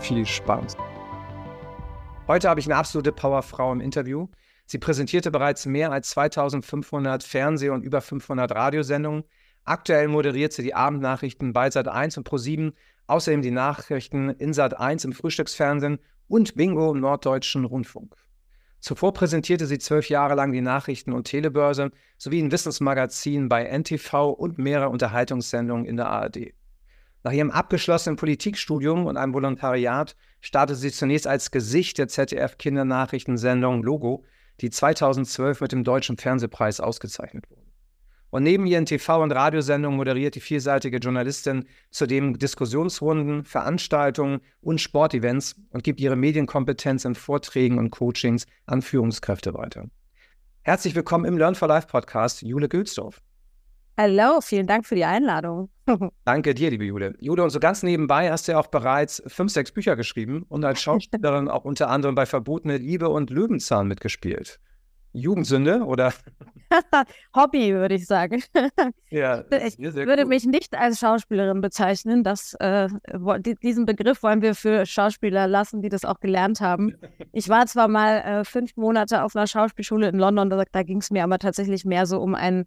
viel Spaß. Heute habe ich eine absolute Powerfrau im Interview. Sie präsentierte bereits mehr als 2500 Fernseh- und über 500 Radiosendungen. Aktuell moderiert sie die Abendnachrichten bei Sat1 und Pro7, außerdem die Nachrichten in Sat1 im Frühstücksfernsehen und Bingo im Norddeutschen Rundfunk. Zuvor präsentierte sie zwölf Jahre lang die Nachrichten- und Telebörse sowie ein Wissensmagazin bei NTV und mehrere Unterhaltungssendungen in der ARD. Nach ihrem abgeschlossenen Politikstudium und einem Volontariat startete sie zunächst als Gesicht der ZDF-Kindernachrichtensendung Logo, die 2012 mit dem Deutschen Fernsehpreis ausgezeichnet wurde. Und neben ihren TV- und Radiosendungen moderiert die vielseitige Journalistin zudem Diskussionsrunden, Veranstaltungen und Sportevents und gibt ihre Medienkompetenz in Vorträgen und Coachings an Führungskräfte weiter. Herzlich willkommen im Learn for Life Podcast, Jule Gülsdorf. Hallo, vielen Dank für die Einladung. Danke dir, liebe Jule. Jule, und so ganz nebenbei hast du ja auch bereits fünf, sechs Bücher geschrieben und als Schauspielerin auch unter anderem bei Verbotene Liebe und Löwenzahn mitgespielt. Jugendsünde oder? Hobby, würde ich sagen. Ja, ich würde cool. mich nicht als Schauspielerin bezeichnen. Das, äh, diesen Begriff wollen wir für Schauspieler lassen, die das auch gelernt haben. Ich war zwar mal äh, fünf Monate auf einer Schauspielschule in London, da, da ging es mir aber tatsächlich mehr so um einen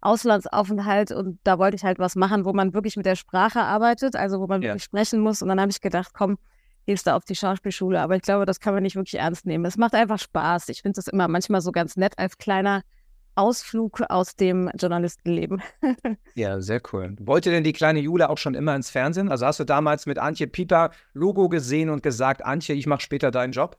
Auslandsaufenthalt und da wollte ich halt was machen, wo man wirklich mit der Sprache arbeitet, also wo man ja. wirklich sprechen muss. Und dann habe ich gedacht, komm, gehst du auf die Schauspielschule. Aber ich glaube, das kann man nicht wirklich ernst nehmen. Es macht einfach Spaß. Ich finde es immer manchmal so ganz nett als kleiner Ausflug aus dem Journalistenleben. ja, sehr cool. Wollte denn die kleine Jule auch schon immer ins Fernsehen? Also hast du damals mit Antje Pieper Logo gesehen und gesagt, Antje, ich mache später deinen Job?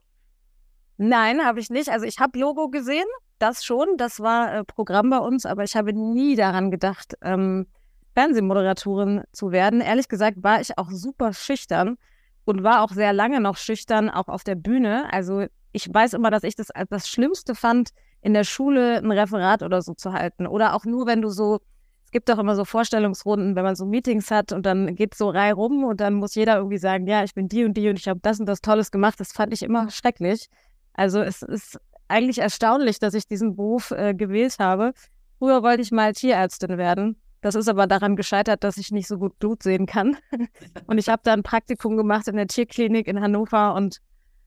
Nein, habe ich nicht. Also ich habe Logo gesehen, das schon, das war äh, Programm bei uns, aber ich habe nie daran gedacht, ähm, Fernsehmoderatorin zu werden. Ehrlich gesagt war ich auch super schüchtern und war auch sehr lange noch schüchtern, auch auf der Bühne. Also ich weiß immer, dass ich das als das Schlimmste fand, in der Schule ein Referat oder so zu halten. Oder auch nur, wenn du so, es gibt doch immer so Vorstellungsrunden, wenn man so Meetings hat und dann geht so Reihe rum und dann muss jeder irgendwie sagen, ja, ich bin die und die und ich habe das und das Tolles gemacht. Das fand ich immer schrecklich. Also es ist eigentlich erstaunlich, dass ich diesen Beruf äh, gewählt habe. Früher wollte ich mal Tierärztin werden. Das ist aber daran gescheitert, dass ich nicht so gut Blut sehen kann. und ich habe da ein Praktikum gemacht in der Tierklinik in Hannover und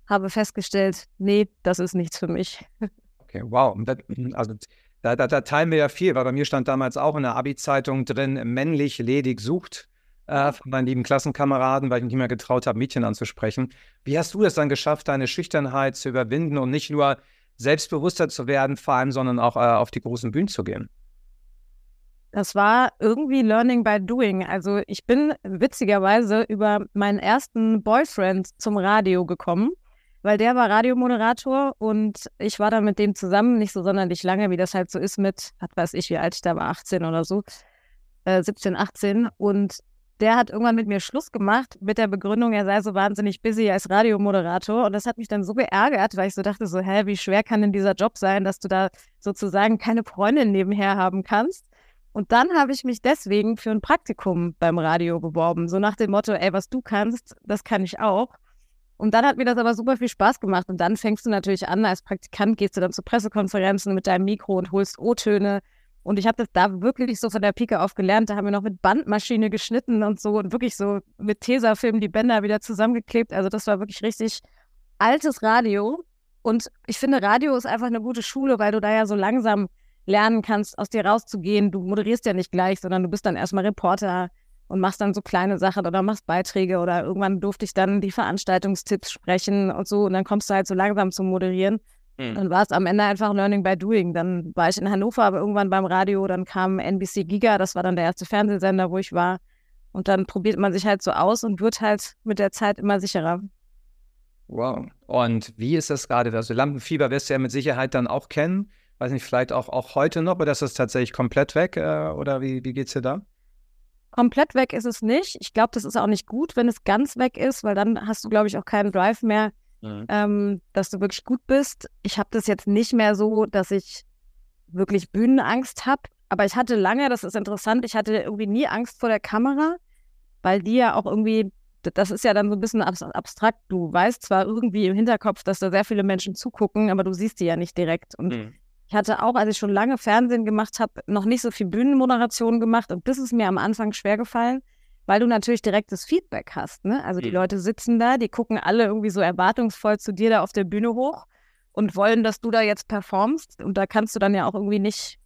habe festgestellt, nee, das ist nichts für mich. Okay, wow. also da, da, da, teilen wir ja viel, weil bei mir stand damals auch in der Abi-Zeitung drin, männlich ledig sucht äh, von meinen lieben Klassenkameraden, weil ich mich nicht mehr getraut habe, Mädchen anzusprechen. Wie hast du das dann geschafft, deine Schüchternheit zu überwinden und nicht nur selbstbewusster zu werden, vor allem, sondern auch äh, auf die großen Bühnen zu gehen? Das war irgendwie Learning by Doing. Also ich bin witzigerweise über meinen ersten Boyfriend zum Radio gekommen, weil der war Radiomoderator und ich war dann mit dem zusammen, nicht so sonderlich lange, wie das halt so ist mit, was weiß ich, wie alt ich da war, 18 oder so, äh, 17, 18. Und der hat irgendwann mit mir Schluss gemacht mit der Begründung, er sei so wahnsinnig busy als Radiomoderator. Und das hat mich dann so geärgert, weil ich so dachte, so, hä, wie schwer kann denn dieser Job sein, dass du da sozusagen keine Freundin nebenher haben kannst? Und dann habe ich mich deswegen für ein Praktikum beim Radio beworben. So nach dem Motto, ey, was du kannst, das kann ich auch. Und dann hat mir das aber super viel Spaß gemacht. Und dann fängst du natürlich an, als Praktikant gehst du dann zu Pressekonferenzen mit deinem Mikro und holst O-Töne und ich habe das da wirklich so von der Pike auf gelernt. Da haben wir noch mit Bandmaschine geschnitten und so und wirklich so mit Tesafilm die Bänder wieder zusammengeklebt. Also das war wirklich richtig altes Radio. Und ich finde, Radio ist einfach eine gute Schule, weil du da ja so langsam lernen kannst, aus dir rauszugehen. Du moderierst ja nicht gleich, sondern du bist dann erstmal Reporter und machst dann so kleine Sachen oder machst Beiträge oder irgendwann durfte ich dann die Veranstaltungstipps sprechen und so und dann kommst du halt so langsam zum Moderieren. Mhm. Dann war es am Ende einfach Learning by Doing. Dann war ich in Hannover, aber irgendwann beim Radio, dann kam NBC Giga, das war dann der erste Fernsehsender, wo ich war. Und dann probiert man sich halt so aus und wird halt mit der Zeit immer sicherer. Wow. Und wie ist das gerade? Also Lampenfieber wirst du ja mit Sicherheit dann auch kennen. Weiß nicht, vielleicht auch, auch heute noch, oder ist das tatsächlich komplett weg? Äh, oder wie, wie geht es dir da? komplett weg ist es nicht. Ich glaube, das ist auch nicht gut, wenn es ganz weg ist, weil dann hast du, glaube ich, auch keinen Drive mehr, mhm. ähm, dass du wirklich gut bist. Ich habe das jetzt nicht mehr so, dass ich wirklich Bühnenangst habe. Aber ich hatte lange, das ist interessant, ich hatte irgendwie nie Angst vor der Kamera, weil die ja auch irgendwie, das ist ja dann so ein bisschen abstrakt. Du weißt zwar irgendwie im Hinterkopf, dass da sehr viele Menschen zugucken, aber du siehst die ja nicht direkt. Und mhm. ich hatte auch, als ich schon lange Fernsehen gemacht habe, noch nicht so viel Bühnenmoderation gemacht. Und das ist mir am Anfang schwer gefallen, weil du natürlich direktes Feedback hast. Ne? Also die mhm. Leute sitzen da, die gucken alle irgendwie so erwartungsvoll zu dir da auf der Bühne hoch und wollen, dass du da jetzt performst. Und da kannst du dann ja auch irgendwie nicht,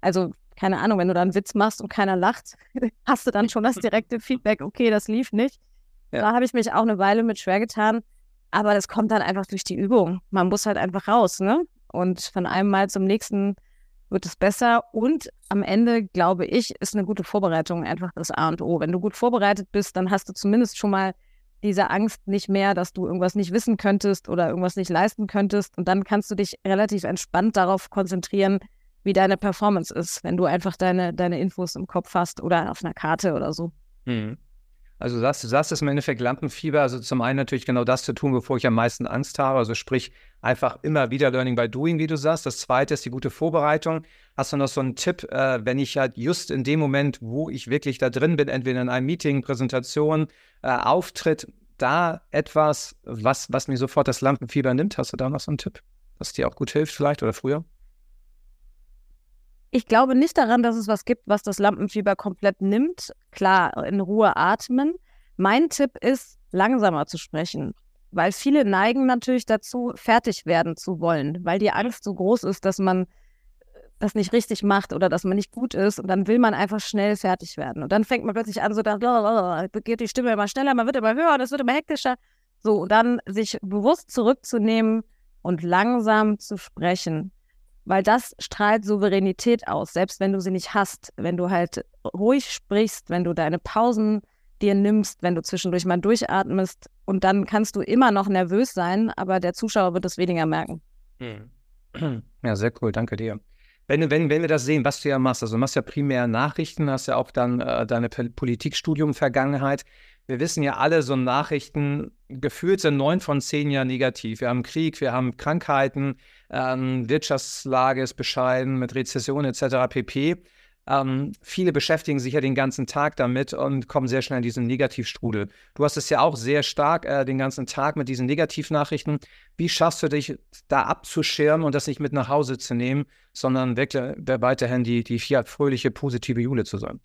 also keine Ahnung, wenn du da einen Witz machst und keiner lacht, hast du dann schon das direkte Feedback, okay, das lief nicht. Ja. Da habe ich mich auch eine Weile mit schwer getan. Aber das kommt dann einfach durch die Übung. Man muss halt einfach raus, ne? Und von einem Mal zum nächsten wird es besser. Und am Ende, glaube ich, ist eine gute Vorbereitung einfach das A und O. Wenn du gut vorbereitet bist, dann hast du zumindest schon mal diese Angst nicht mehr, dass du irgendwas nicht wissen könntest oder irgendwas nicht leisten könntest. Und dann kannst du dich relativ entspannt darauf konzentrieren, wie deine Performance ist, wenn du einfach deine, deine Infos im Kopf hast oder auf einer Karte oder so. Mhm. Also du sagst es im Endeffekt Lampenfieber, also zum einen natürlich genau das zu tun, bevor ich am meisten Angst habe, also sprich einfach immer wieder Learning by Doing, wie du sagst. Das zweite ist die gute Vorbereitung. Hast du noch so einen Tipp, äh, wenn ich halt just in dem Moment, wo ich wirklich da drin bin, entweder in einem Meeting, Präsentation, äh, Auftritt, da etwas, was, was mir sofort das Lampenfieber nimmt? Hast du da noch so einen Tipp, was dir auch gut hilft vielleicht oder früher? Ich glaube nicht daran, dass es was gibt, was das Lampenfieber komplett nimmt. Klar, in Ruhe atmen. Mein Tipp ist, langsamer zu sprechen, weil viele neigen natürlich dazu, fertig werden zu wollen, weil die Angst so groß ist, dass man das nicht richtig macht oder dass man nicht gut ist und dann will man einfach schnell fertig werden. Und dann fängt man plötzlich an, so da geht die Stimme immer schneller, man wird immer höher, das wird immer hektischer. So, und dann sich bewusst zurückzunehmen und langsam zu sprechen weil das strahlt Souveränität aus, selbst wenn du sie nicht hast, wenn du halt ruhig sprichst, wenn du deine Pausen dir nimmst, wenn du zwischendurch mal durchatmest und dann kannst du immer noch nervös sein, aber der Zuschauer wird es weniger merken. Hm. Ja, sehr cool, danke dir. Wenn, wenn, wenn wir das sehen, was du ja machst, also du machst ja primär Nachrichten, hast ja auch dann äh, deine Politikstudium-Vergangenheit. Wir wissen ja alle, so Nachrichten gefühlt sind neun von zehn Jahren negativ. Wir haben Krieg, wir haben Krankheiten, ähm, Wirtschaftslage ist bescheiden mit Rezession etc. pp. Ähm, viele beschäftigen sich ja den ganzen Tag damit und kommen sehr schnell in diesen Negativstrudel. Du hast es ja auch sehr stark äh, den ganzen Tag mit diesen Negativnachrichten. Wie schaffst du dich da abzuschirmen und das nicht mit nach Hause zu nehmen, sondern wirklich weiterhin die, die fröhliche, positive Jule zu sein?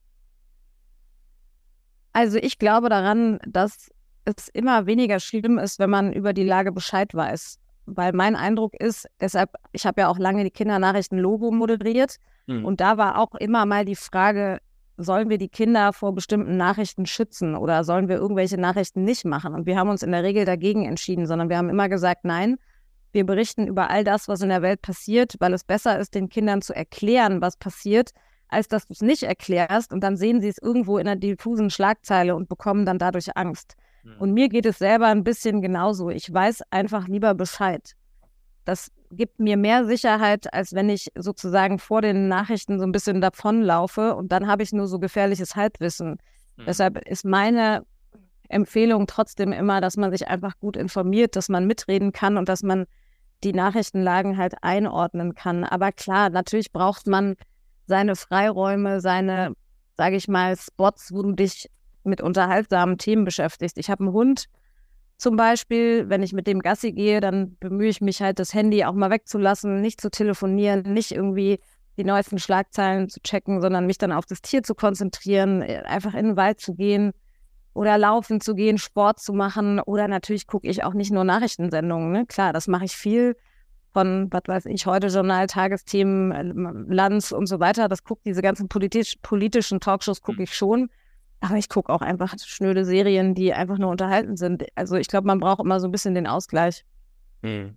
Also ich glaube daran, dass es immer weniger schlimm ist, wenn man über die Lage Bescheid weiß weil mein Eindruck ist, deshalb, ich habe ja auch lange die Kindernachrichten-Logo moderiert mhm. und da war auch immer mal die Frage, sollen wir die Kinder vor bestimmten Nachrichten schützen oder sollen wir irgendwelche Nachrichten nicht machen? Und wir haben uns in der Regel dagegen entschieden, sondern wir haben immer gesagt, nein, wir berichten über all das, was in der Welt passiert, weil es besser ist, den Kindern zu erklären, was passiert, als dass du es nicht erklärst und dann sehen sie es irgendwo in einer diffusen Schlagzeile und bekommen dann dadurch Angst. Und mir geht es selber ein bisschen genauso. Ich weiß einfach lieber Bescheid. Das gibt mir mehr Sicherheit, als wenn ich sozusagen vor den Nachrichten so ein bisschen davonlaufe und dann habe ich nur so gefährliches Halbwissen. Mhm. Deshalb ist meine Empfehlung trotzdem immer, dass man sich einfach gut informiert, dass man mitreden kann und dass man die Nachrichtenlagen halt einordnen kann. Aber klar, natürlich braucht man seine Freiräume, seine, sage ich mal, Spots, wo du dich mit unterhaltsamen Themen beschäftigst. Ich habe einen Hund zum Beispiel, wenn ich mit dem Gassi gehe, dann bemühe ich mich halt, das Handy auch mal wegzulassen, nicht zu telefonieren, nicht irgendwie die neuesten Schlagzeilen zu checken, sondern mich dann auf das Tier zu konzentrieren, einfach in den Wald zu gehen oder laufen zu gehen, Sport zu machen oder natürlich gucke ich auch nicht nur Nachrichtensendungen. Ne? Klar, das mache ich viel von, was weiß ich, heute Journal, Tagesthemen, äh, Lanz und so weiter. Das guckt diese ganzen politisch, politischen Talkshows gucke hm. ich schon. Aber ich gucke auch einfach schnöde Serien, die einfach nur unterhalten sind. Also ich glaube, man braucht immer so ein bisschen den Ausgleich. Hm.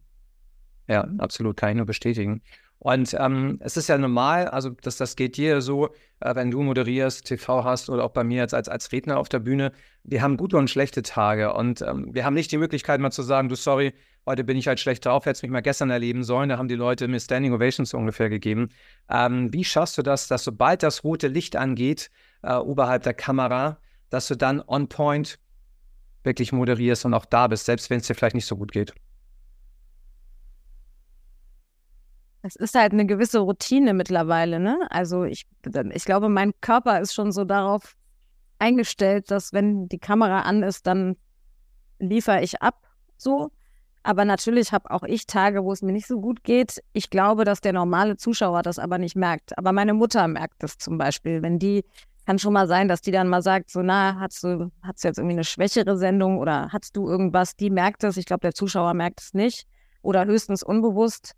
Ja, absolut, kann ich nur bestätigen. Und ähm, es ist ja normal, also das, das geht dir so, äh, wenn du moderierst, TV hast oder auch bei mir jetzt als, als Redner auf der Bühne. Wir haben gute und schlechte Tage und ähm, wir haben nicht die Möglichkeit mal zu sagen, du sorry, heute bin ich halt schlecht drauf, hättest mich mal gestern erleben sollen. Da haben die Leute mir Standing Ovations ungefähr gegeben. Ähm, wie schaffst du das, dass sobald das rote Licht angeht, äh, oberhalb der Kamera, dass du dann on point wirklich moderierst und auch da bist, selbst wenn es dir vielleicht nicht so gut geht? Es ist halt eine gewisse Routine mittlerweile, ne? Also ich, ich glaube, mein Körper ist schon so darauf eingestellt, dass wenn die Kamera an ist, dann liefere ich ab, so. Aber natürlich habe auch ich Tage, wo es mir nicht so gut geht. Ich glaube, dass der normale Zuschauer das aber nicht merkt. Aber meine Mutter merkt das zum Beispiel. Wenn die, kann schon mal sein, dass die dann mal sagt, so, na, hast du, hast du jetzt irgendwie eine schwächere Sendung oder hast du irgendwas? Die merkt das. Ich glaube, der Zuschauer merkt es nicht. Oder höchstens unbewusst.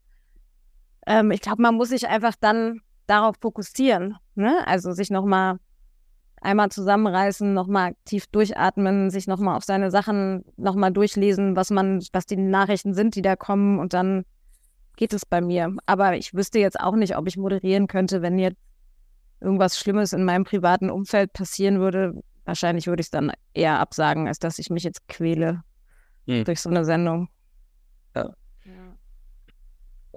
Ähm, ich glaube, man muss sich einfach dann darauf fokussieren. Ne? Also sich nochmal einmal zusammenreißen, nochmal tief durchatmen, sich nochmal auf seine Sachen nochmal durchlesen, was man, was die Nachrichten sind, die da kommen und dann geht es bei mir. Aber ich wüsste jetzt auch nicht, ob ich moderieren könnte, wenn jetzt irgendwas Schlimmes in meinem privaten Umfeld passieren würde. Wahrscheinlich würde ich es dann eher absagen, als dass ich mich jetzt quäle hm. durch so eine Sendung. Ja.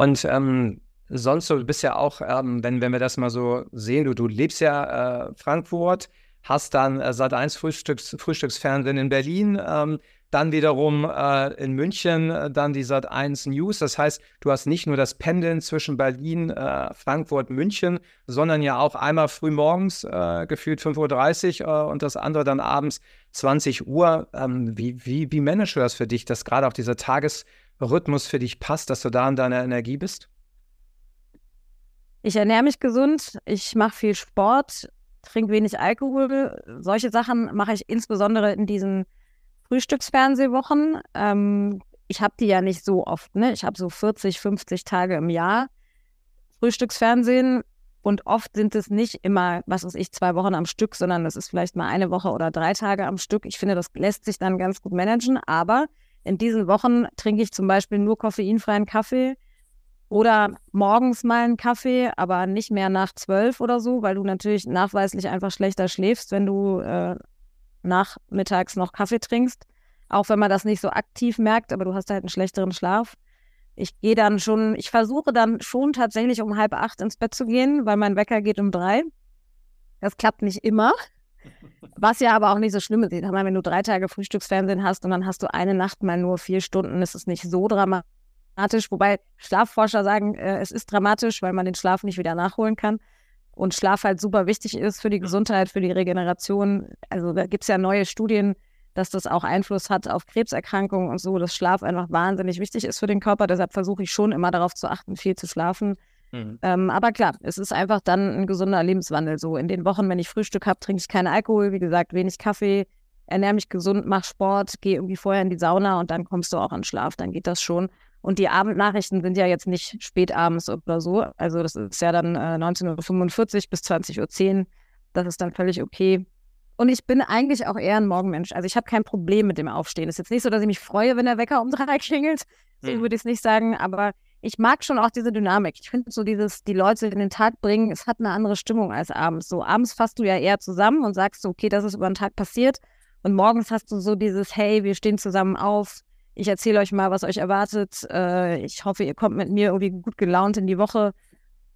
Und ähm, sonst so, du bist ja auch, ähm, wenn, wenn wir das mal so sehen, du, du lebst ja äh, Frankfurt, hast dann äh, seit 1 Frühstücks, Frühstücksfernsehen in Berlin, ähm, dann wiederum äh, in München, äh, dann die Sat 1 News. Das heißt, du hast nicht nur das Pendeln zwischen Berlin, äh, Frankfurt, München, sondern ja auch einmal früh morgens äh, gefühlt 5.30 Uhr äh, und das andere dann abends 20 Uhr. Ähm, wie, wie, wie managst du das für dich, dass gerade auch dieser Tagesrhythmus für dich passt, dass du da in deiner Energie bist? Ich ernähre mich gesund, ich mache viel Sport, trinke wenig Alkohol. Solche Sachen mache ich insbesondere in diesen Frühstücksfernsehwochen. Ähm, ich habe die ja nicht so oft, ne? Ich habe so 40, 50 Tage im Jahr Frühstücksfernsehen und oft sind es nicht immer, was weiß ich, zwei Wochen am Stück, sondern das ist vielleicht mal eine Woche oder drei Tage am Stück. Ich finde, das lässt sich dann ganz gut managen, aber in diesen Wochen trinke ich zum Beispiel nur koffeinfreien Kaffee oder morgens mal einen Kaffee, aber nicht mehr nach zwölf oder so, weil du natürlich nachweislich einfach schlechter schläfst, wenn du äh, nachmittags noch Kaffee trinkst. Auch wenn man das nicht so aktiv merkt, aber du hast halt einen schlechteren Schlaf. Ich gehe dann schon, ich versuche dann schon tatsächlich um halb acht ins Bett zu gehen, weil mein Wecker geht um drei. Das klappt nicht immer. Was ja aber auch nicht so schlimm ist. Wenn du drei Tage Frühstücksfernsehen hast und dann hast du eine Nacht mal nur vier Stunden, ist es nicht so dramatisch dramatisch, wobei Schlafforscher sagen, äh, es ist dramatisch, weil man den Schlaf nicht wieder nachholen kann. Und Schlaf halt super wichtig ist für die Gesundheit, für die Regeneration. Also da gibt es ja neue Studien, dass das auch Einfluss hat auf Krebserkrankungen und so, dass Schlaf einfach wahnsinnig wichtig ist für den Körper. Deshalb versuche ich schon immer darauf zu achten, viel zu schlafen. Mhm. Ähm, aber klar, es ist einfach dann ein gesunder Lebenswandel. So in den Wochen, wenn ich Frühstück habe, trinke ich keinen Alkohol, wie gesagt, wenig Kaffee, ernähre mich gesund, mache Sport, gehe irgendwie vorher in die Sauna und dann kommst du auch an Schlaf. Dann geht das schon. Und die Abendnachrichten sind ja jetzt nicht spät abends oder so. Also das ist ja dann äh, 19.45 Uhr bis 20.10 Uhr. Das ist dann völlig okay. Und ich bin eigentlich auch eher ein Morgenmensch. Also ich habe kein Problem mit dem Aufstehen. Es ist jetzt nicht so, dass ich mich freue, wenn der Wecker um drei klingelt. So hm. würde ich es nicht sagen. Aber ich mag schon auch diese Dynamik. Ich finde so dieses, die Leute in den Tag bringen, es hat eine andere Stimmung als abends. So abends fasst du ja eher zusammen und sagst so, okay, das ist über den Tag passiert. Und morgens hast du so dieses, hey, wir stehen zusammen auf ich erzähle euch mal, was euch erwartet. Äh, ich hoffe, ihr kommt mit mir irgendwie gut gelaunt in die Woche.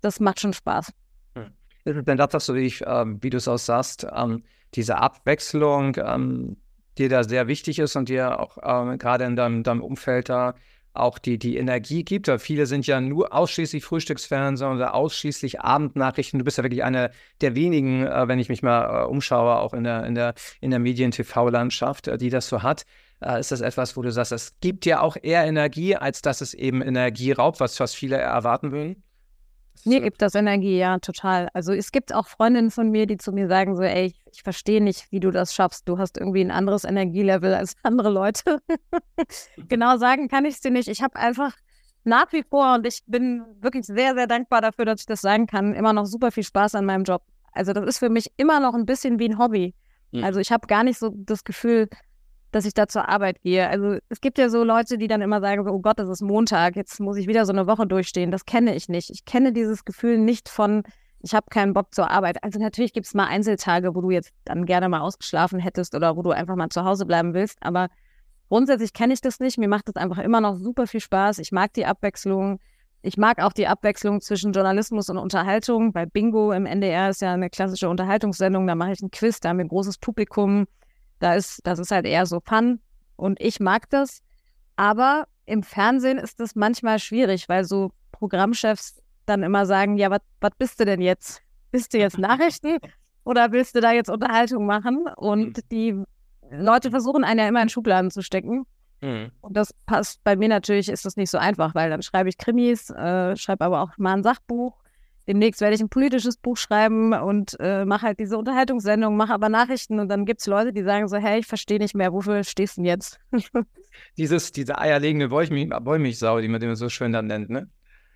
Das macht schon Spaß. Hm. Denn das, was du, ich, ähm, wie du es auch sagst, ähm, diese Abwechslung, ähm, dir da sehr wichtig ist und dir auch ähm, gerade in deinem, deinem Umfeld da auch die, die Energie gibt. Weil viele sind ja nur ausschließlich Frühstücksfernsehen oder ausschließlich Abendnachrichten. Du bist ja wirklich eine der wenigen, äh, wenn ich mich mal äh, umschaue, auch in der, in der, in der Medien-TV-Landschaft, äh, die das so hat äh, ist das etwas, wo du sagst, es gibt dir auch eher Energie, als dass es eben Energie raubt, was fast viele erwarten würden? Mir gibt das Energie, ja, total. Also es gibt auch Freundinnen von mir, die zu mir sagen so, ey, ich, ich verstehe nicht, wie du das schaffst. Du hast irgendwie ein anderes Energielevel als andere Leute. genau sagen kann ich es dir nicht. Ich habe einfach nach wie vor, und ich bin wirklich sehr, sehr dankbar dafür, dass ich das sagen kann, immer noch super viel Spaß an meinem Job. Also das ist für mich immer noch ein bisschen wie ein Hobby. Mhm. Also ich habe gar nicht so das Gefühl, dass ich da zur Arbeit gehe. Also es gibt ja so Leute, die dann immer sagen, oh Gott, es ist Montag, jetzt muss ich wieder so eine Woche durchstehen. Das kenne ich nicht. Ich kenne dieses Gefühl nicht von, ich habe keinen Bock zur Arbeit. Also natürlich gibt es mal Einzeltage, wo du jetzt dann gerne mal ausgeschlafen hättest oder wo du einfach mal zu Hause bleiben willst. Aber grundsätzlich kenne ich das nicht. Mir macht das einfach immer noch super viel Spaß. Ich mag die Abwechslung. ich mag auch die Abwechslung zwischen Journalismus und Unterhaltung. Bei Bingo im NDR ist ja eine klassische Unterhaltungssendung, da mache ich einen Quiz, da haben wir ein großes Publikum. Da ist, das ist halt eher so Fun und ich mag das. Aber im Fernsehen ist das manchmal schwierig, weil so Programmchefs dann immer sagen, ja, was bist du denn jetzt? Bist du jetzt Nachrichten oder willst du da jetzt Unterhaltung machen? Und mhm. die Leute versuchen einen ja immer in Schubladen zu stecken. Mhm. Und das passt bei mir natürlich, ist das nicht so einfach, weil dann schreibe ich Krimis, äh, schreibe aber auch mal ein Sachbuch. Demnächst werde ich ein politisches Buch schreiben und äh, mache halt diese Unterhaltungssendung, mache aber Nachrichten und dann gibt es Leute, die sagen so, hey, ich verstehe nicht mehr, wofür stehst du denn jetzt? Dieses, diese eierlegende Wollmilchsau, die man immer so schön dann nennt, ne?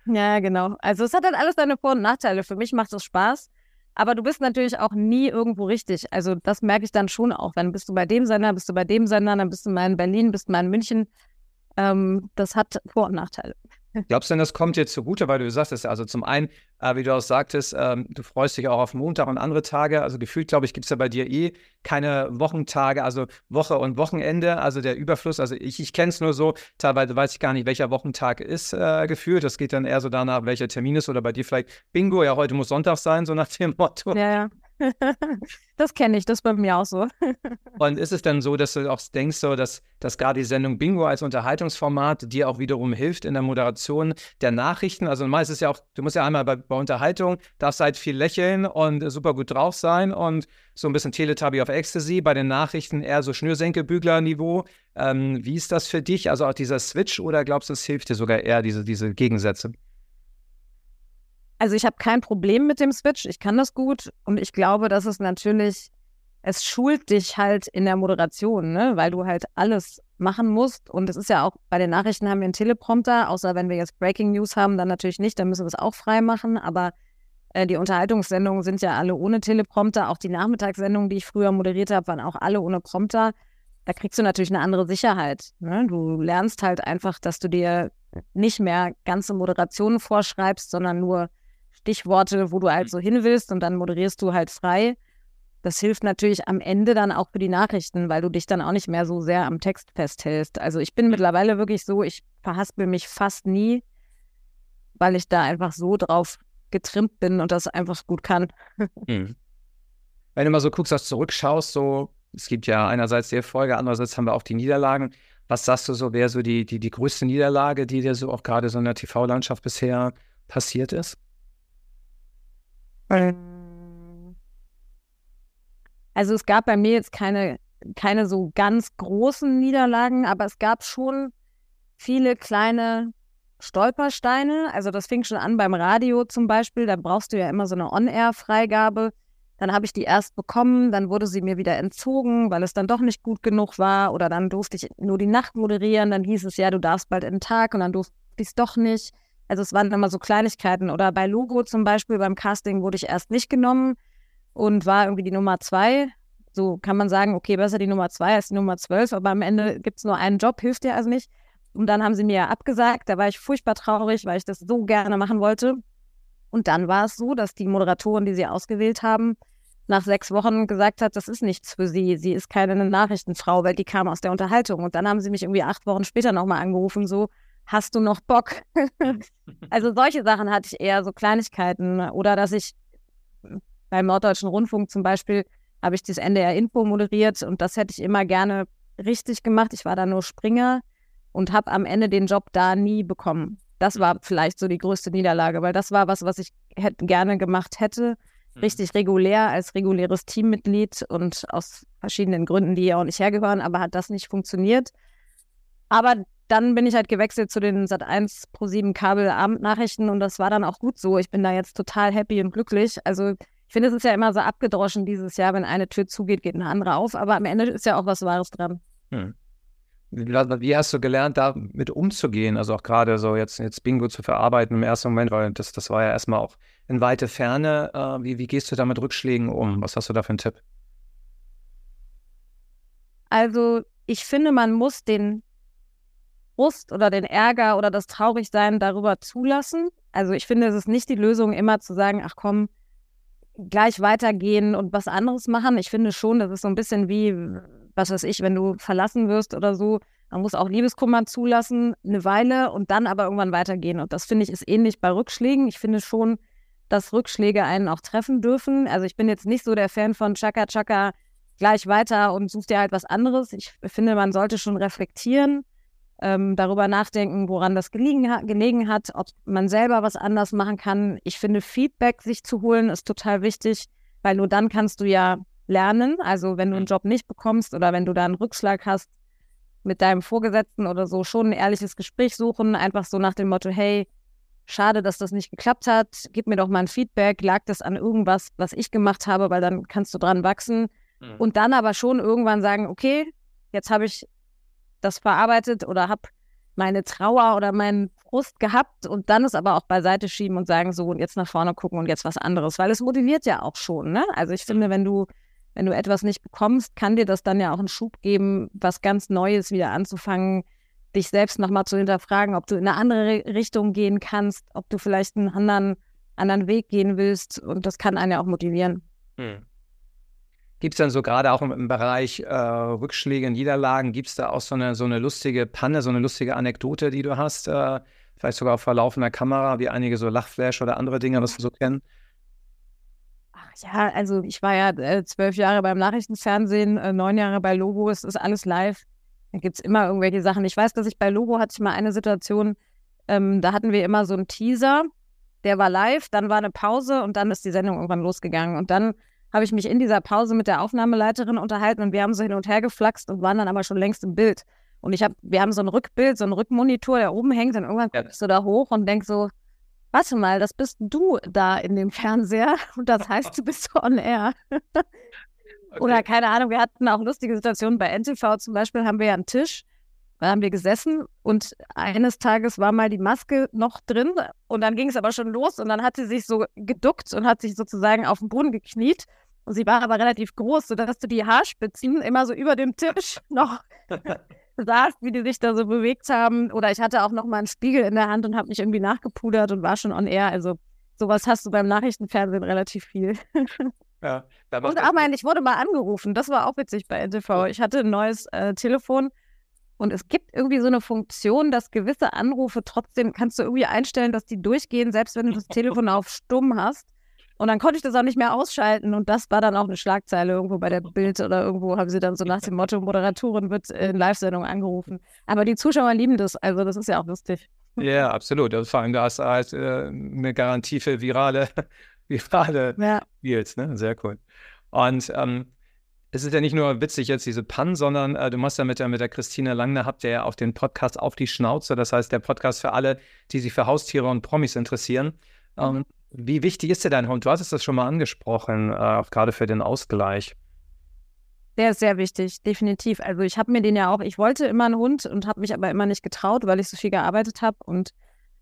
Ja, genau. Also es hat halt alles seine Vor- und Nachteile. Für mich macht es Spaß. Aber du bist natürlich auch nie irgendwo richtig. Also das merke ich dann schon auch. Wenn bist du bei dem Sender, bist du bei dem Sender, dann bist du mal in Berlin, bist du mal in München. Ähm, das hat Vor- und Nachteile. Glaubst du denn, das kommt dir zugute, weil du sagtest, also zum einen, äh, wie du auch sagtest, ähm, du freust dich auch auf Montag und andere Tage. Also gefühlt, glaube ich, gibt es ja bei dir eh keine Wochentage, also Woche und Wochenende, also der Überfluss. Also ich, ich kenne es nur so, teilweise weiß ich gar nicht, welcher Wochentag ist äh, gefühlt. Das geht dann eher so danach, welcher Termin ist oder bei dir vielleicht Bingo, ja, heute muss Sonntag sein, so nach dem Motto. Ja, ja. das kenne ich, das ist bei mir auch so. und ist es dann so, dass du auch denkst, so, dass, dass gerade die Sendung Bingo als Unterhaltungsformat dir auch wiederum hilft in der Moderation der Nachrichten? Also normal ist ja auch, du musst ja einmal bei, bei Unterhaltung, darfst halt viel lächeln und super gut drauf sein und so ein bisschen Teletubby auf Ecstasy, bei den Nachrichten eher so Schnürsenkelbügler-Niveau. Ähm, wie ist das für dich? Also auch dieser Switch oder glaubst du, es hilft dir sogar eher, diese, diese Gegensätze? Also ich habe kein Problem mit dem Switch, ich kann das gut und ich glaube, dass es natürlich, es schult dich halt in der Moderation, ne? weil du halt alles machen musst und es ist ja auch, bei den Nachrichten haben wir einen Teleprompter, außer wenn wir jetzt Breaking News haben, dann natürlich nicht, dann müssen wir es auch frei machen, aber äh, die Unterhaltungssendungen sind ja alle ohne Teleprompter, auch die Nachmittagssendungen, die ich früher moderiert habe, waren auch alle ohne Prompter. Da kriegst du natürlich eine andere Sicherheit. Ne? Du lernst halt einfach, dass du dir nicht mehr ganze Moderationen vorschreibst, sondern nur Stichworte, wo du halt mhm. so hin willst und dann moderierst du halt frei. Das hilft natürlich am Ende dann auch für die Nachrichten, weil du dich dann auch nicht mehr so sehr am Text festhältst. Also ich bin mhm. mittlerweile wirklich so, ich verhaspel mich fast nie, weil ich da einfach so drauf getrimmt bin und das einfach gut kann. Mhm. Wenn du mal so guckst, dass du zurückschaust, so, es gibt ja einerseits die Erfolge, andererseits haben wir auch die Niederlagen. Was sagst du so, wäre so die, die, die größte Niederlage, die dir so auch gerade so in der TV-Landschaft bisher passiert ist? Also es gab bei mir jetzt keine, keine so ganz großen Niederlagen, aber es gab schon viele kleine Stolpersteine. Also das fing schon an beim Radio zum Beispiel. Da brauchst du ja immer so eine On-Air-Freigabe. Dann habe ich die erst bekommen, dann wurde sie mir wieder entzogen, weil es dann doch nicht gut genug war. Oder dann durfte ich nur die Nacht moderieren. Dann hieß es ja, du darfst bald in den Tag und dann durfte ich es doch nicht. Also es waren immer so Kleinigkeiten. Oder bei Logo zum Beispiel, beim Casting wurde ich erst nicht genommen und war irgendwie die Nummer zwei. So kann man sagen, okay, besser die Nummer zwei als die Nummer zwölf, aber am Ende gibt es nur einen Job, hilft dir also nicht. Und dann haben sie mir abgesagt. Da war ich furchtbar traurig, weil ich das so gerne machen wollte. Und dann war es so, dass die Moderatorin, die sie ausgewählt haben, nach sechs Wochen gesagt hat, das ist nichts für sie. Sie ist keine Nachrichtenfrau, weil die kam aus der Unterhaltung. Und dann haben sie mich irgendwie acht Wochen später nochmal angerufen, so, hast du noch Bock? also solche Sachen hatte ich eher, so Kleinigkeiten. Oder dass ich beim Norddeutschen Rundfunk zum Beispiel habe ich das NDR Info moderiert und das hätte ich immer gerne richtig gemacht. Ich war da nur Springer und habe am Ende den Job da nie bekommen. Das war vielleicht so die größte Niederlage, weil das war was, was ich hätte, gerne gemacht hätte. Mhm. Richtig regulär als reguläres Teammitglied und aus verschiedenen Gründen, die ja auch nicht hergehören, aber hat das nicht funktioniert. Aber dann bin ich halt gewechselt zu den Sat1 Pro 7 Kabel Abendnachrichten und das war dann auch gut so. Ich bin da jetzt total happy und glücklich. Also ich finde, es ist ja immer so abgedroschen dieses Jahr, wenn eine Tür zugeht, geht eine andere auf, aber am Ende ist ja auch was Wahres dran. Hm. Wie hast du gelernt, damit umzugehen? Also auch gerade so jetzt, jetzt Bingo zu verarbeiten im ersten Moment, weil das, das war ja erstmal auch in weite Ferne. Äh, wie, wie gehst du da mit Rückschlägen um? Was hast du da für einen Tipp? Also ich finde, man muss den Frust oder den Ärger oder das Traurigsein darüber zulassen. Also ich finde, es ist nicht die Lösung, immer zu sagen, ach komm, gleich weitergehen und was anderes machen. Ich finde schon, das ist so ein bisschen wie, was weiß ich, wenn du verlassen wirst oder so, Man muss auch Liebeskummer zulassen, eine Weile und dann aber irgendwann weitergehen. Und das finde ich ist ähnlich bei Rückschlägen. Ich finde schon, dass Rückschläge einen auch treffen dürfen. Also ich bin jetzt nicht so der Fan von Chaka Chaka gleich weiter und such dir halt was anderes. Ich finde, man sollte schon reflektieren, ähm, darüber nachdenken, woran das gelegen, ha gelegen hat, ob man selber was anders machen kann. Ich finde, Feedback sich zu holen ist total wichtig, weil nur dann kannst du ja lernen. Also wenn du einen mhm. Job nicht bekommst oder wenn du da einen Rückschlag hast mit deinem Vorgesetzten oder so, schon ein ehrliches Gespräch suchen, einfach so nach dem Motto, hey, schade, dass das nicht geklappt hat, gib mir doch mal ein Feedback, lag das an irgendwas, was ich gemacht habe, weil dann kannst du dran wachsen. Mhm. Und dann aber schon irgendwann sagen, okay, jetzt habe ich das verarbeitet oder habe meine Trauer oder meinen Frust gehabt und dann es aber auch beiseite schieben und sagen, so und jetzt nach vorne gucken und jetzt was anderes, weil es motiviert ja auch schon. Ne? Also ich finde, wenn du wenn du etwas nicht bekommst, kann dir das dann ja auch einen Schub geben, was ganz Neues wieder anzufangen, dich selbst nochmal zu hinterfragen, ob du in eine andere Richtung gehen kannst, ob du vielleicht einen anderen, anderen Weg gehen willst. Und das kann einen ja auch motivieren. Hm. Gibt es dann so gerade auch im, Bereich äh, Rückschläge, Niederlagen, gibt es da auch so eine, so eine lustige Panne, so eine lustige Anekdote, die du hast? Äh, vielleicht sogar auf verlaufender Kamera, wie einige so Lachflash oder andere Dinge, was wir so kennen? ja, also ich war ja äh, zwölf Jahre beim Nachrichtenfernsehen, äh, neun Jahre bei Logo, es ist alles live. Da gibt es immer irgendwelche Sachen. Ich weiß, dass ich bei Logo hatte ich mal eine Situation, ähm, da hatten wir immer so einen Teaser, der war live, dann war eine Pause und dann ist die Sendung irgendwann losgegangen. Und dann habe ich mich in dieser Pause mit der Aufnahmeleiterin unterhalten und wir haben so hin und her geflaxt und waren dann aber schon längst im Bild. Und ich habe, wir haben so ein Rückbild, so ein Rückmonitor, der oben hängt und irgendwann ja. guckst du da hoch und denkst so, warte mal, das bist du da in dem Fernseher und das heißt, du bist on air. Okay. Oder keine Ahnung, wir hatten auch lustige Situationen bei NTV zum Beispiel, haben wir ja einen Tisch, da haben wir gesessen und eines Tages war mal die Maske noch drin und dann ging es aber schon los und dann hat sie sich so geduckt und hat sich sozusagen auf den Boden gekniet und sie war aber relativ groß, sodass du die Haarspitzen immer so über dem Tisch noch sahst, wie die sich da so bewegt haben. Oder ich hatte auch noch mal einen Spiegel in der Hand und habe mich irgendwie nachgepudert und war schon on air. Also sowas hast du beim Nachrichtenfernsehen relativ viel. Ja, und ach mein, ich wurde mal angerufen. Das war auch witzig bei NTV. Ich hatte ein neues äh, Telefon und es gibt irgendwie so eine Funktion, dass gewisse Anrufe trotzdem kannst du irgendwie einstellen, dass die durchgehen, selbst wenn du das Telefon auf stumm hast. Und dann konnte ich das auch nicht mehr ausschalten. Und das war dann auch eine Schlagzeile irgendwo bei der Bild oder irgendwo haben sie dann so nach dem Motto, Moderatorin wird in Live-Sendung angerufen. Aber die Zuschauer lieben das. Also das ist ja auch lustig. Ja, absolut. Und vor allem da ist halt äh, eine Garantie für virale, virale ja. Deals. Ne? Sehr cool. Und ähm, es ist ja nicht nur witzig jetzt diese Pannen, sondern äh, du machst ja mit der, mit der Christine Langner, habt ihr ja auch den Podcast auf die Schnauze. Das heißt, der Podcast für alle, die sich für Haustiere und Promis interessieren. Ähm, mhm. Wie wichtig ist dir dein Hund? Du hattest das schon mal angesprochen, äh, gerade für den Ausgleich. Der ist sehr wichtig, definitiv. Also ich habe mir den ja auch, ich wollte immer einen Hund und habe mich aber immer nicht getraut, weil ich so viel gearbeitet habe und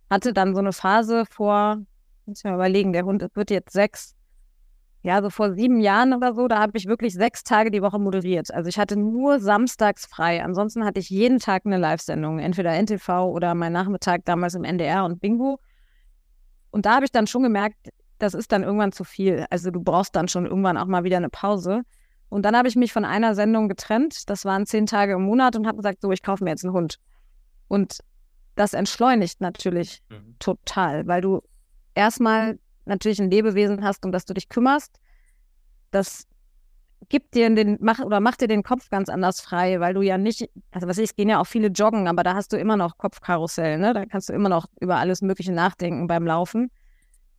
hatte dann so eine Phase vor, muss ich mal überlegen, der Hund wird jetzt sechs, ja, so vor sieben Jahren oder so, da habe ich wirklich sechs Tage die Woche moderiert. Also ich hatte nur samstags frei. Ansonsten hatte ich jeden Tag eine Live-Sendung, entweder NTV oder mein Nachmittag damals im NDR und Bingo. Und da habe ich dann schon gemerkt, das ist dann irgendwann zu viel. Also du brauchst dann schon irgendwann auch mal wieder eine Pause. Und dann habe ich mich von einer Sendung getrennt. Das waren zehn Tage im Monat und habe gesagt, so, ich kaufe mir jetzt einen Hund. Und das entschleunigt natürlich mhm. total, weil du erstmal natürlich ein Lebewesen hast, um das du dich kümmerst. Das gibt dir den, mach, oder macht dir den Kopf ganz anders frei, weil du ja nicht, also was ich, es gehen ja auch viele joggen, aber da hast du immer noch Kopfkarussell, ne? Da kannst du immer noch über alles Mögliche nachdenken beim Laufen.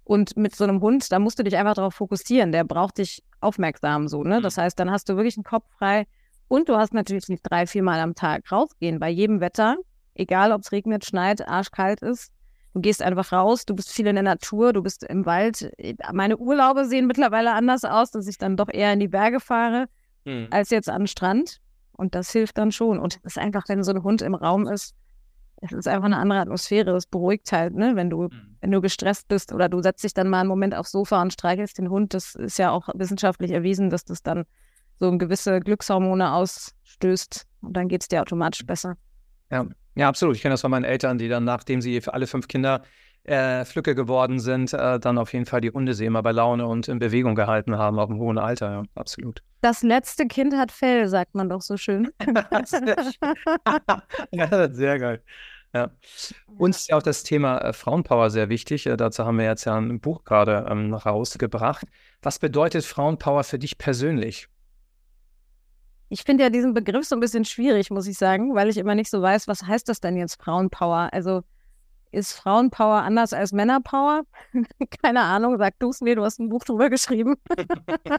Und mit so einem Hund, da musst du dich einfach darauf fokussieren, der braucht dich aufmerksam so, ne? Das mhm. heißt, dann hast du wirklich einen Kopf frei und du hast natürlich nicht drei, vier Mal am Tag rausgehen, bei jedem Wetter, egal ob es regnet, schneit, arschkalt ist, Du gehst einfach raus, du bist viel in der Natur, du bist im Wald. Meine Urlaube sehen mittlerweile anders aus, dass ich dann doch eher in die Berge fahre, hm. als jetzt an den Strand. Und das hilft dann schon. Und es ist einfach, wenn so ein Hund im Raum ist, es ist einfach eine andere Atmosphäre. Es beruhigt halt, ne? Wenn du, hm. wenn du gestresst bist oder du setzt dich dann mal einen Moment aufs Sofa und streichelst den Hund. Das ist ja auch wissenschaftlich erwiesen, dass das dann so gewisse Glückshormone ausstößt und dann geht es dir automatisch besser. Ja, ja, absolut. Ich kenne das von meinen Eltern, die dann, nachdem sie für alle fünf Kinder äh, Flücke geworden sind, äh, dann auf jeden Fall die Hunde sie immer bei Laune und in Bewegung gehalten haben, auf dem hohen Alter, ja, absolut. Das letzte Kind hat Fell, sagt man doch so schön. ja, sehr geil. Ja. Uns ist ja auch das Thema äh, Frauenpower sehr wichtig. Äh, dazu haben wir jetzt ja ein Buch gerade ähm, rausgebracht. Was bedeutet Frauenpower für dich persönlich? Ich finde ja diesen Begriff so ein bisschen schwierig, muss ich sagen, weil ich immer nicht so weiß, was heißt das denn jetzt Frauenpower? Also ist Frauenpower anders als Männerpower? Keine Ahnung, sag du es mir, du hast ein Buch drüber geschrieben.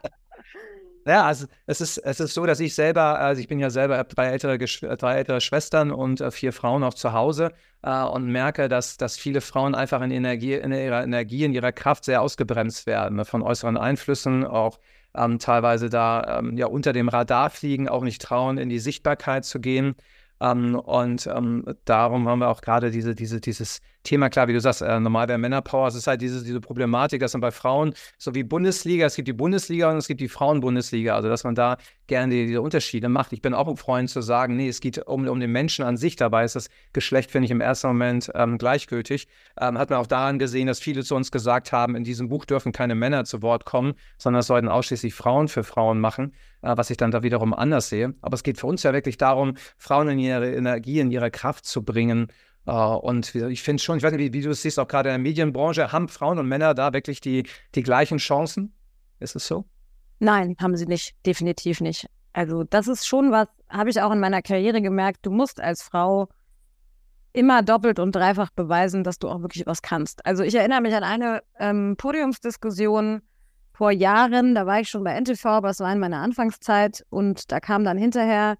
Ja, also es ist, es ist so, dass ich selber, also ich bin ja selber drei ältere, drei ältere Schwestern und äh, vier Frauen auch zu Hause äh, und merke, dass, dass viele Frauen einfach in, Energie, in ihrer Energie, in ihrer Kraft sehr ausgebremst werden ne, von äußeren Einflüssen, auch ähm, teilweise da ähm, ja unter dem Radar fliegen, auch nicht trauen, in die Sichtbarkeit zu gehen. Ähm, und ähm, darum haben wir auch gerade diese, diese, dieses Thema, klar, wie du sagst, äh, normal bei Männerpower, es ist halt diese, diese Problematik, dass man bei Frauen, so wie Bundesliga, es gibt die Bundesliga und es gibt die Frauenbundesliga, also dass man da gerne die, diese Unterschiede macht. Ich bin auch ein Freund zu sagen, nee, es geht um, um den Menschen an sich dabei, ist das Geschlecht, finde ich, im ersten Moment ähm, gleichgültig. Ähm, hat man auch daran gesehen, dass viele zu uns gesagt haben, in diesem Buch dürfen keine Männer zu Wort kommen, sondern es sollten ausschließlich Frauen für Frauen machen, was ich dann da wiederum anders sehe. Aber es geht für uns ja wirklich darum, Frauen in ihre Energie, in ihre Kraft zu bringen Uh, und ich finde schon, ich weiß nicht, wie, wie du es siehst, auch gerade in der Medienbranche, haben Frauen und Männer da wirklich die, die gleichen Chancen? Ist es so? Nein, haben sie nicht, definitiv nicht. Also das ist schon was, habe ich auch in meiner Karriere gemerkt, du musst als Frau immer doppelt und dreifach beweisen, dass du auch wirklich was kannst. Also ich erinnere mich an eine ähm, Podiumsdiskussion vor Jahren, da war ich schon bei NTV, aber es war in meiner Anfangszeit und da kam dann hinterher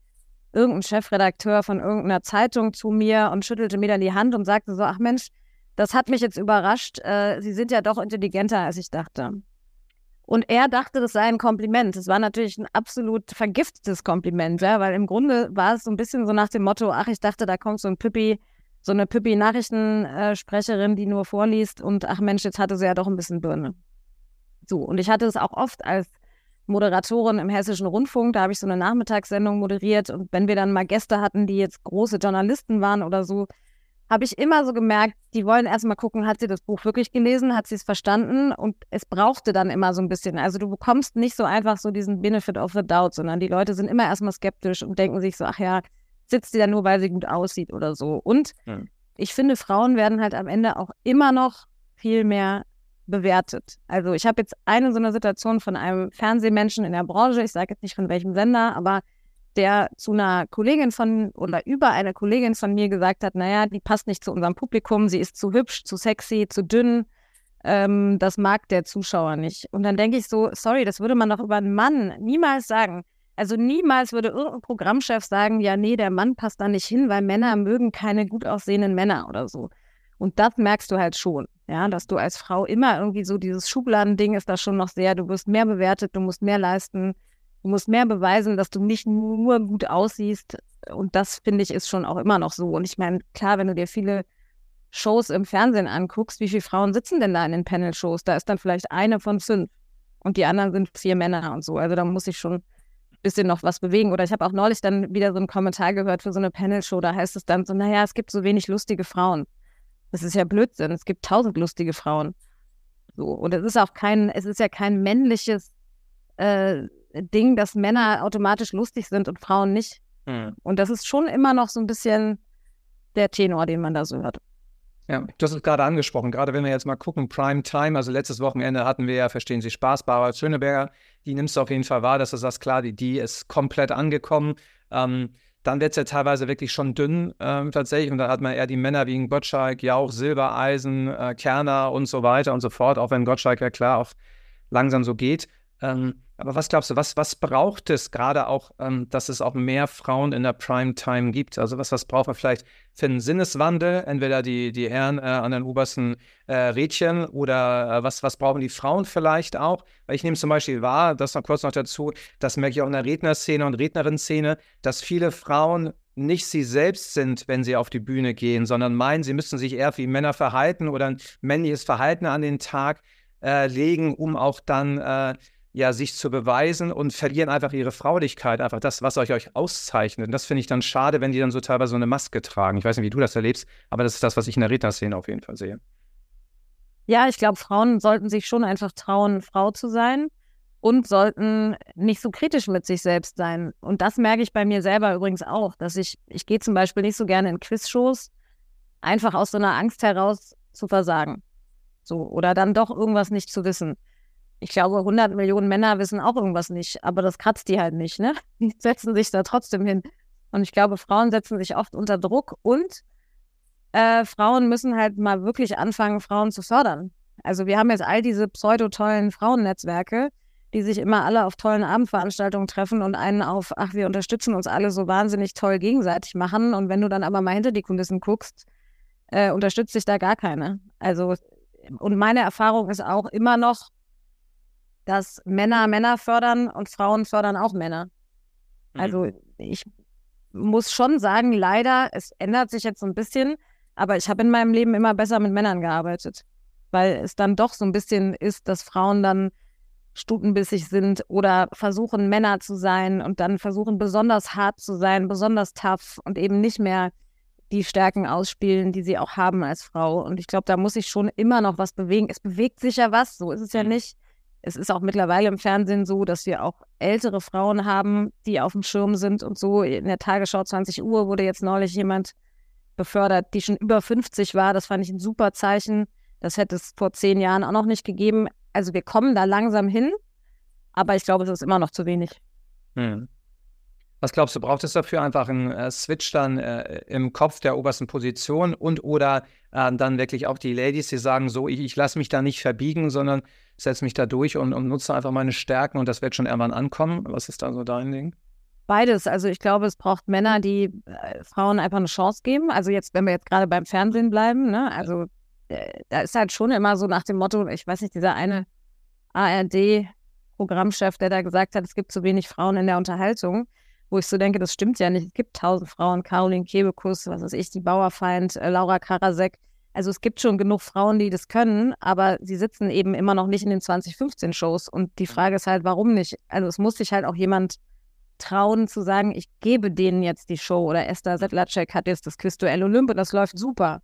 irgendein Chefredakteur von irgendeiner Zeitung zu mir und schüttelte mir dann die Hand und sagte so, ach Mensch, das hat mich jetzt überrascht. Äh, Sie sind ja doch intelligenter, als ich dachte. Und er dachte, das sei ein Kompliment. Es war natürlich ein absolut vergiftetes Kompliment, ja, weil im Grunde war es so ein bisschen so nach dem Motto, ach, ich dachte, da kommt so ein Pippi, so eine Pippi-Nachrichtensprecherin, die nur vorliest und ach Mensch, jetzt hatte sie ja doch ein bisschen Birne. So, und ich hatte es auch oft als Moderatorin im Hessischen Rundfunk. Da habe ich so eine Nachmittagssendung moderiert. Und wenn wir dann mal Gäste hatten, die jetzt große Journalisten waren oder so, habe ich immer so gemerkt, die wollen erstmal gucken, hat sie das Buch wirklich gelesen, hat sie es verstanden und es brauchte dann immer so ein bisschen. Also du bekommst nicht so einfach so diesen Benefit of the Doubt, sondern die Leute sind immer erstmal skeptisch und denken sich so, ach ja, sitzt sie da nur, weil sie gut aussieht oder so. Und ja. ich finde, Frauen werden halt am Ende auch immer noch viel mehr bewertet. Also ich habe jetzt eine so eine Situation von einem Fernsehmenschen in der Branche, ich sage jetzt nicht von welchem Sender, aber der zu einer Kollegin von oder über eine Kollegin von mir gesagt hat, naja, die passt nicht zu unserem Publikum, sie ist zu hübsch, zu sexy, zu dünn, ähm, das mag der Zuschauer nicht. Und dann denke ich so, sorry, das würde man doch über einen Mann niemals sagen. Also niemals würde irgendein Programmchef sagen, ja, nee, der Mann passt da nicht hin, weil Männer mögen keine gut aussehenden Männer oder so. Und das merkst du halt schon, ja, dass du als Frau immer irgendwie so dieses Schubladending ist da schon noch sehr, du wirst mehr bewertet, du musst mehr leisten, du musst mehr beweisen, dass du nicht nur gut aussiehst. Und das finde ich ist schon auch immer noch so. Und ich meine, klar, wenn du dir viele Shows im Fernsehen anguckst, wie viele Frauen sitzen denn da in den Panel-Shows? Da ist dann vielleicht eine von fünf und die anderen sind vier Männer und so. Also da muss ich schon ein bisschen noch was bewegen. Oder ich habe auch neulich dann wieder so einen Kommentar gehört für so eine Panel-Show, da heißt es dann so, naja, es gibt so wenig lustige Frauen. Das ist ja Blödsinn. Es gibt tausend lustige Frauen. So. Und es ist auch kein, es ist ja kein männliches äh, Ding, dass Männer automatisch lustig sind und Frauen nicht. Mhm. Und das ist schon immer noch so ein bisschen der Tenor, den man da so hört. Ja, du hast es gerade angesprochen, gerade wenn wir jetzt mal gucken, Prime Time, also letztes Wochenende hatten wir ja, verstehen Sie, Spaß, Barbara Schöneberger, die nimmst du auf jeden Fall wahr, dass du sagst, klar, die, die ist komplett angekommen. Ähm, dann wird es ja teilweise wirklich schon dünn ähm, tatsächlich. Und dann hat man eher die Männer wie Gottschalk, Jauch, Silbereisen, äh, Kerner und so weiter und so fort, auch wenn Gottschalk ja klar auch langsam so geht. Ähm, aber was glaubst du, was, was braucht es gerade auch, ähm, dass es auch mehr Frauen in der Primetime gibt? Also was, was braucht man vielleicht für einen Sinneswandel? Entweder die, die Herren äh, an den obersten äh, Rädchen oder äh, was, was brauchen die Frauen vielleicht auch? Weil ich nehme zum Beispiel wahr, das noch kurz noch dazu, das merke ich auch in der Rednerszene und Rednerin-Szene, dass viele Frauen nicht sie selbst sind, wenn sie auf die Bühne gehen, sondern meinen, sie müssten sich eher wie Männer verhalten oder ein männliches Verhalten an den Tag äh, legen, um auch dann äh, ja, sich zu beweisen und verlieren einfach ihre Fraulichkeit, einfach das, was euch, euch auszeichnet. Und das finde ich dann schade, wenn die dann so teilweise so eine Maske tragen. Ich weiß nicht, wie du das erlebst, aber das ist das, was ich in der Rednerszene auf jeden Fall sehe. Ja, ich glaube, Frauen sollten sich schon einfach trauen, Frau zu sein und sollten nicht so kritisch mit sich selbst sein. Und das merke ich bei mir selber übrigens auch, dass ich, ich gehe zum Beispiel nicht so gerne in Quizshows, einfach aus so einer Angst heraus zu versagen. So, oder dann doch irgendwas nicht zu wissen. Ich glaube, 100 Millionen Männer wissen auch irgendwas nicht, aber das kratzt die halt nicht, ne? Die setzen sich da trotzdem hin. Und ich glaube, Frauen setzen sich oft unter Druck und äh, Frauen müssen halt mal wirklich anfangen, Frauen zu fördern. Also wir haben jetzt all diese pseudo-tollen Frauennetzwerke, die sich immer alle auf tollen Abendveranstaltungen treffen und einen auf, ach, wir unterstützen uns alle so wahnsinnig toll gegenseitig machen. Und wenn du dann aber mal hinter die Kulissen guckst, äh, unterstützt sich da gar keine. Also, und meine Erfahrung ist auch immer noch, dass Männer Männer fördern und Frauen fördern auch Männer. Mhm. Also ich muss schon sagen, leider, es ändert sich jetzt so ein bisschen, aber ich habe in meinem Leben immer besser mit Männern gearbeitet, weil es dann doch so ein bisschen ist, dass Frauen dann stutenbissig sind oder versuchen, Männer zu sein und dann versuchen, besonders hart zu sein, besonders tough und eben nicht mehr die Stärken ausspielen, die sie auch haben als Frau. Und ich glaube, da muss ich schon immer noch was bewegen. Es bewegt sich ja was, so ist es ja mhm. nicht. Es ist auch mittlerweile im Fernsehen so, dass wir auch ältere Frauen haben, die auf dem Schirm sind und so. In der Tagesschau 20 Uhr wurde jetzt neulich jemand befördert, die schon über 50 war. Das fand ich ein super Zeichen. Das hätte es vor zehn Jahren auch noch nicht gegeben. Also wir kommen da langsam hin, aber ich glaube, es ist immer noch zu wenig. Hm. Was glaubst du, braucht es dafür einfach einen äh, Switch dann äh, im Kopf der obersten Position und oder äh, dann wirklich auch die Ladies, die sagen, so, ich, ich lasse mich da nicht verbiegen, sondern setze mich da durch und, und nutze einfach meine Stärken und das wird schon irgendwann ankommen. Was ist da so dein Ding? Beides. Also ich glaube, es braucht Männer, die äh, Frauen einfach eine Chance geben. Also jetzt, wenn wir jetzt gerade beim Fernsehen bleiben, ne? also äh, da ist halt schon immer so nach dem Motto, ich weiß nicht, dieser eine ARD-Programmchef, der da gesagt hat, es gibt zu wenig Frauen in der Unterhaltung, wo ich so denke, das stimmt ja nicht. Es gibt tausend Frauen, Caroline Kebekus, was weiß ich, die Bauerfeind, äh, Laura Karasek. Also es gibt schon genug Frauen, die das können, aber sie sitzen eben immer noch nicht in den 2015-Shows. Und die Frage ist halt, warum nicht? Also es muss sich halt auch jemand trauen zu sagen, ich gebe denen jetzt die Show. Oder Esther Sedlacek hat jetzt das Quizduell Olymp und das läuft super.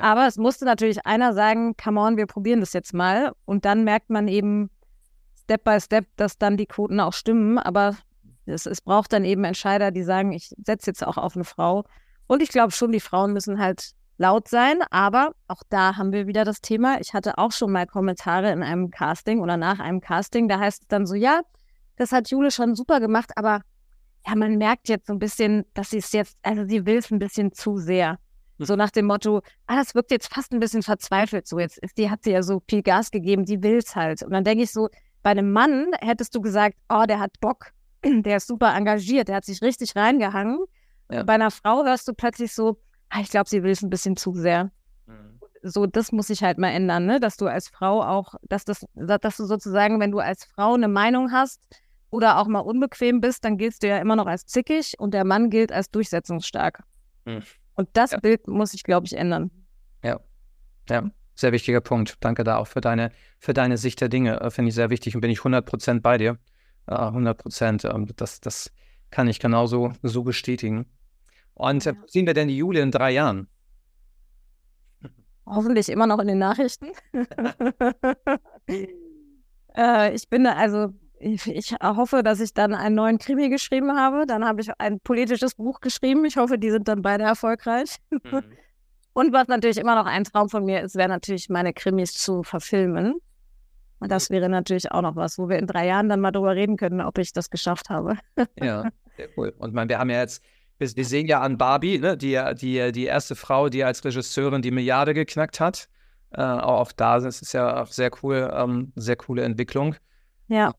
Aber es musste natürlich einer sagen, come on, wir probieren das jetzt mal. Und dann merkt man eben Step by Step, dass dann die Quoten auch stimmen. Aber es, es braucht dann eben Entscheider, die sagen, ich setze jetzt auch auf eine Frau. Und ich glaube schon, die Frauen müssen halt laut sein. Aber auch da haben wir wieder das Thema. Ich hatte auch schon mal Kommentare in einem Casting oder nach einem Casting. Da heißt es dann so, ja, das hat Jule schon super gemacht, aber ja, man merkt jetzt so ein bisschen, dass sie es jetzt, also sie will es ein bisschen zu sehr. So nach dem Motto, ah, das wirkt jetzt fast ein bisschen verzweifelt. So, jetzt ist die, hat sie ja so viel Gas gegeben, die will es halt. Und dann denke ich so, bei einem Mann hättest du gesagt, oh, der hat Bock, der ist super engagiert, der hat sich richtig reingehangen. Ja. Bei einer Frau hörst du plötzlich so, ah, ich glaube, sie will es ein bisschen zu sehr. Mhm. So, das muss sich halt mal ändern, ne? Dass du als Frau auch, dass das, dass du sozusagen, wenn du als Frau eine Meinung hast oder auch mal unbequem bist, dann giltst du ja immer noch als zickig und der Mann gilt als durchsetzungsstark. Mhm. Und das ja. Bild muss sich, glaube ich, ändern. Ja. Ja. Sehr wichtiger Punkt. Danke da auch für deine, für deine Sicht der Dinge. Äh, finde ich sehr wichtig und bin ich 100% bei dir. Äh, 100%. Ähm, das, das kann ich genauso so bestätigen. Und äh, sehen wir denn die Jule in drei Jahren? Hoffentlich immer noch in den Nachrichten. äh, ich bin also ich, ich, hoffe, dass ich dann einen neuen Krimi geschrieben habe. Dann habe ich ein politisches Buch geschrieben. Ich hoffe, die sind dann beide erfolgreich. Mhm. Und was natürlich immer noch ein Traum von mir ist, wäre natürlich meine Krimis zu verfilmen. Und das wäre natürlich auch noch was, wo wir in drei Jahren dann mal drüber reden können, ob ich das geschafft habe. ja, sehr cool. Und man, wir haben ja jetzt, wir, sehen ja an Barbie, ne, die, die, die erste Frau, die als Regisseurin die Milliarde geknackt hat. Äh, auch da ist ja auch sehr cool, ähm, sehr coole Entwicklung. Ja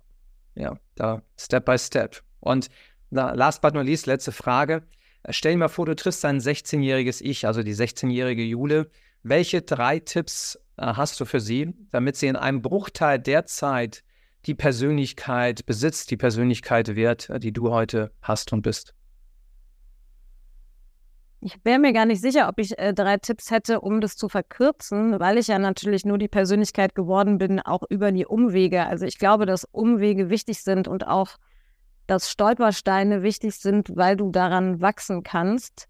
ja, da Step by Step. Und na, last but not least, letzte Frage. Stell dir mal vor, du triffst dein 16-jähriges Ich, also die 16-jährige Jule. Welche drei Tipps hast du für sie, damit sie in einem Bruchteil der Zeit die Persönlichkeit besitzt, die Persönlichkeit wird, die du heute hast und bist? Ich wäre mir gar nicht sicher, ob ich äh, drei Tipps hätte, um das zu verkürzen, weil ich ja natürlich nur die Persönlichkeit geworden bin, auch über die Umwege. Also ich glaube, dass Umwege wichtig sind und auch, dass Stolpersteine wichtig sind, weil du daran wachsen kannst.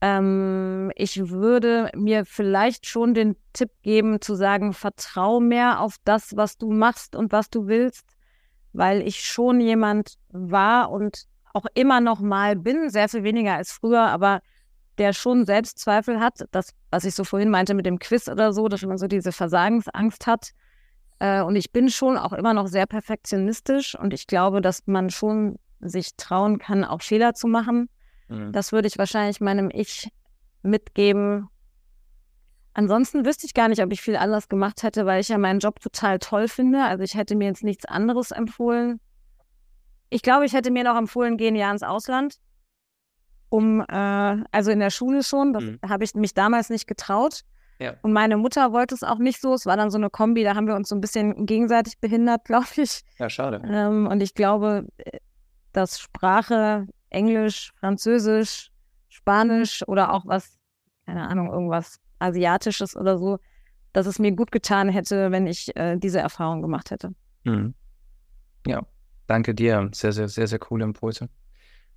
Ähm, ich würde mir vielleicht schon den Tipp geben, zu sagen, vertrau mehr auf das, was du machst und was du willst, weil ich schon jemand war und auch immer noch mal bin, sehr viel weniger als früher, aber der schon Selbstzweifel hat, das, was ich so vorhin meinte mit dem Quiz oder so, dass man so diese Versagensangst hat. Äh, und ich bin schon auch immer noch sehr perfektionistisch und ich glaube, dass man schon sich trauen kann, auch Fehler zu machen. Mhm. Das würde ich wahrscheinlich meinem Ich mitgeben. Ansonsten wüsste ich gar nicht, ob ich viel anders gemacht hätte, weil ich ja meinen Job total toll finde. Also ich hätte mir jetzt nichts anderes empfohlen. Ich glaube, ich hätte mir noch empfohlen, gehen ja ins Ausland. Um, äh, also in der Schule schon, das mhm. habe ich mich damals nicht getraut. Ja. Und meine Mutter wollte es auch nicht so. Es war dann so eine Kombi, da haben wir uns so ein bisschen gegenseitig behindert, glaube ich. Ja, schade. Ähm, und ich glaube, äh, dass Sprache, Englisch, Französisch, Spanisch oder auch was, keine Ahnung, irgendwas Asiatisches oder so, dass es mir gut getan hätte, wenn ich äh, diese Erfahrung gemacht hätte. Mhm. Ja, danke dir. Sehr, sehr, sehr, sehr coole Impulse.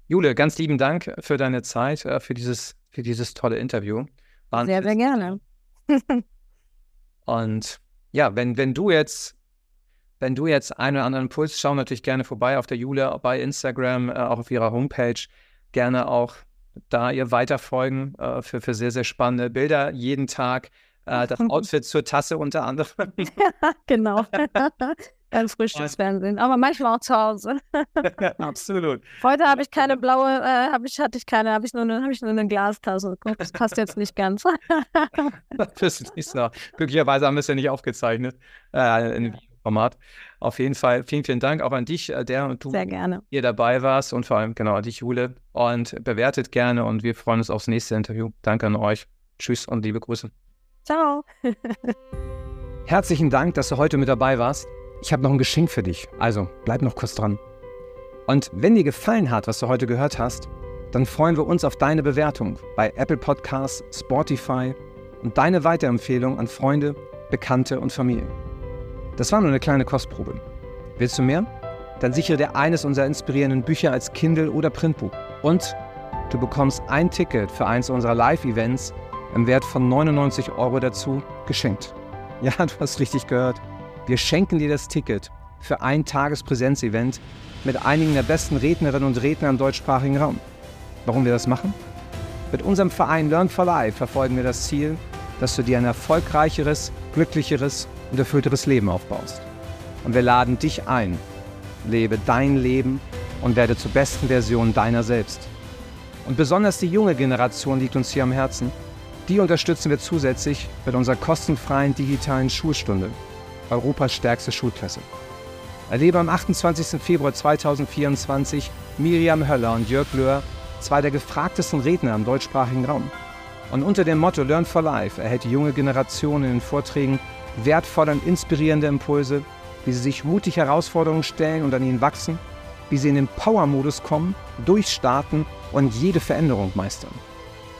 Jule, ganz lieben Dank für deine Zeit, äh, für dieses, für dieses tolle Interview. Waren sehr, sehr gerne. Und ja, wenn, wenn du jetzt wenn du jetzt einen oder anderen Impuls, schau natürlich gerne vorbei auf der Jule bei Instagram, äh, auch auf ihrer Homepage. Gerne auch da ihr weiterfolgen äh, für, für sehr, sehr spannende Bilder jeden Tag. Äh, das Outfit zur Tasse unter anderem. genau. Ganz frisches Fernsehen, aber manchmal auch zu Hause. Absolut. Heute habe ich keine blaue, äh, hab ich, hatte ich keine, habe ich, nur eine, hab ich nur eine Glastasse. Das passt jetzt nicht ganz. das ist nicht so. Glücklicherweise haben wir es ja nicht aufgezeichnet. Äh, in Format. Auf jeden Fall vielen, vielen Dank auch an dich, äh, der und du Sehr gerne. hier dabei warst und vor allem genau an dich, Jule. Und bewertet gerne und wir freuen uns aufs nächste Interview. Danke an euch. Tschüss und liebe Grüße. Ciao. Herzlichen Dank, dass du heute mit dabei warst. Ich habe noch ein Geschenk für dich. Also bleib noch kurz dran. Und wenn dir gefallen hat, was du heute gehört hast, dann freuen wir uns auf deine Bewertung bei Apple Podcasts, Spotify und deine Weiterempfehlung an Freunde, Bekannte und Familie. Das war nur eine kleine Kostprobe. Willst du mehr? Dann sichere dir eines unserer inspirierenden Bücher als Kindle oder Printbuch. Und du bekommst ein Ticket für eins unserer Live-Events im Wert von 99 Euro dazu geschenkt. Ja, du hast richtig gehört. Wir schenken dir das Ticket für ein Tagespräsenzevent mit einigen der besten Rednerinnen und Rednern im deutschsprachigen Raum. Warum wir das machen? Mit unserem Verein Learn for Life verfolgen wir das Ziel, dass du dir ein erfolgreicheres, glücklicheres und erfüllteres Leben aufbaust. Und wir laden dich ein. Lebe dein Leben und werde zur besten Version deiner selbst. Und besonders die junge Generation liegt uns hier am Herzen. Die unterstützen wir zusätzlich mit unserer kostenfreien digitalen Schulstunde, Europas stärkste Schulklasse. Erlebe am 28. Februar 2024 Miriam Höller und Jörg Löhr, zwei der gefragtesten Redner im deutschsprachigen Raum. Und unter dem Motto Learn for Life erhält die junge Generation in den Vorträgen wertvolle und inspirierende Impulse, wie sie sich mutig Herausforderungen stellen und an ihnen wachsen, wie sie in den Power-Modus kommen, durchstarten und jede Veränderung meistern.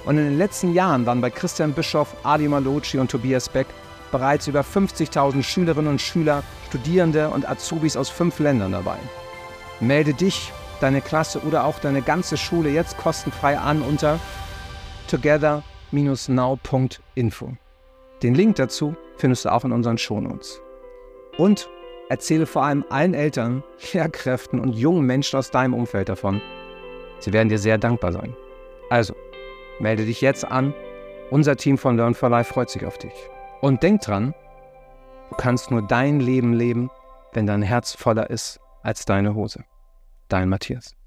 Und in den letzten Jahren waren bei Christian Bischoff, Ali Malocci und Tobias Beck bereits über 50.000 Schülerinnen und Schüler, Studierende und Azubis aus fünf Ländern dabei. Melde dich, deine Klasse oder auch deine ganze Schule jetzt kostenfrei an unter together-now.info. Den Link dazu findest du auch in unseren Shownotes. Und erzähle vor allem allen Eltern, Lehrkräften und jungen Menschen aus deinem Umfeld davon. Sie werden dir sehr dankbar sein. Also, melde dich jetzt an. Unser Team von Learn for Life freut sich auf dich. Und denk dran, du kannst nur dein Leben leben, wenn dein Herz voller ist als deine Hose. Dein Matthias.